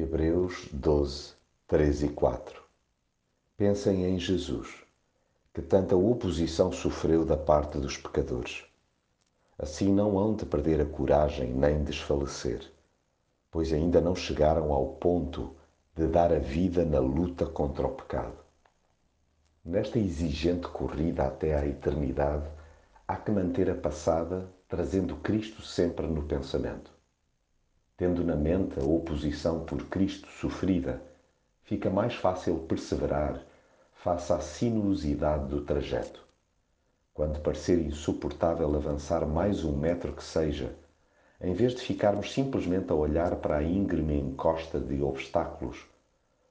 Hebreus 12, 3 e 4 Pensem em Jesus, que tanta oposição sofreu da parte dos pecadores. Assim não hão de perder a coragem nem desfalecer, pois ainda não chegaram ao ponto de dar a vida na luta contra o pecado. Nesta exigente corrida até à eternidade, há que manter a passada, trazendo Cristo sempre no pensamento. Tendo na mente a oposição por Cristo sofrida, fica mais fácil perseverar face à sinuosidade do trajeto. Quando parecer insuportável avançar mais um metro que seja, em vez de ficarmos simplesmente a olhar para a íngreme encosta de obstáculos,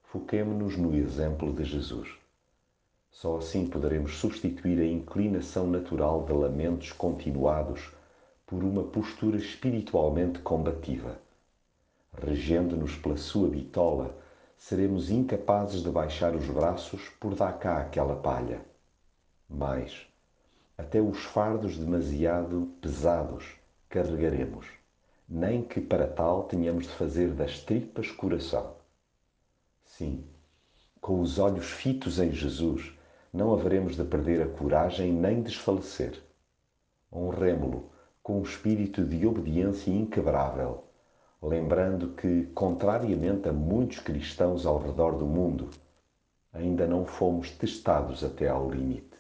foquemo-nos no exemplo de Jesus. Só assim poderemos substituir a inclinação natural de lamentos continuados por uma postura espiritualmente combativa regendo-nos pela sua bitola, seremos incapazes de baixar os braços por dar cá aquela palha. Mas, até os fardos demasiado pesados carregaremos, nem que para tal tenhamos de fazer das tripas coração. Sim, com os olhos fitos em Jesus, não haveremos de perder a coragem nem desfalecer. Honremo-lo com um espírito de obediência inquebrável lembrando que, contrariamente a muitos cristãos ao redor do mundo, ainda não fomos testados até ao limite.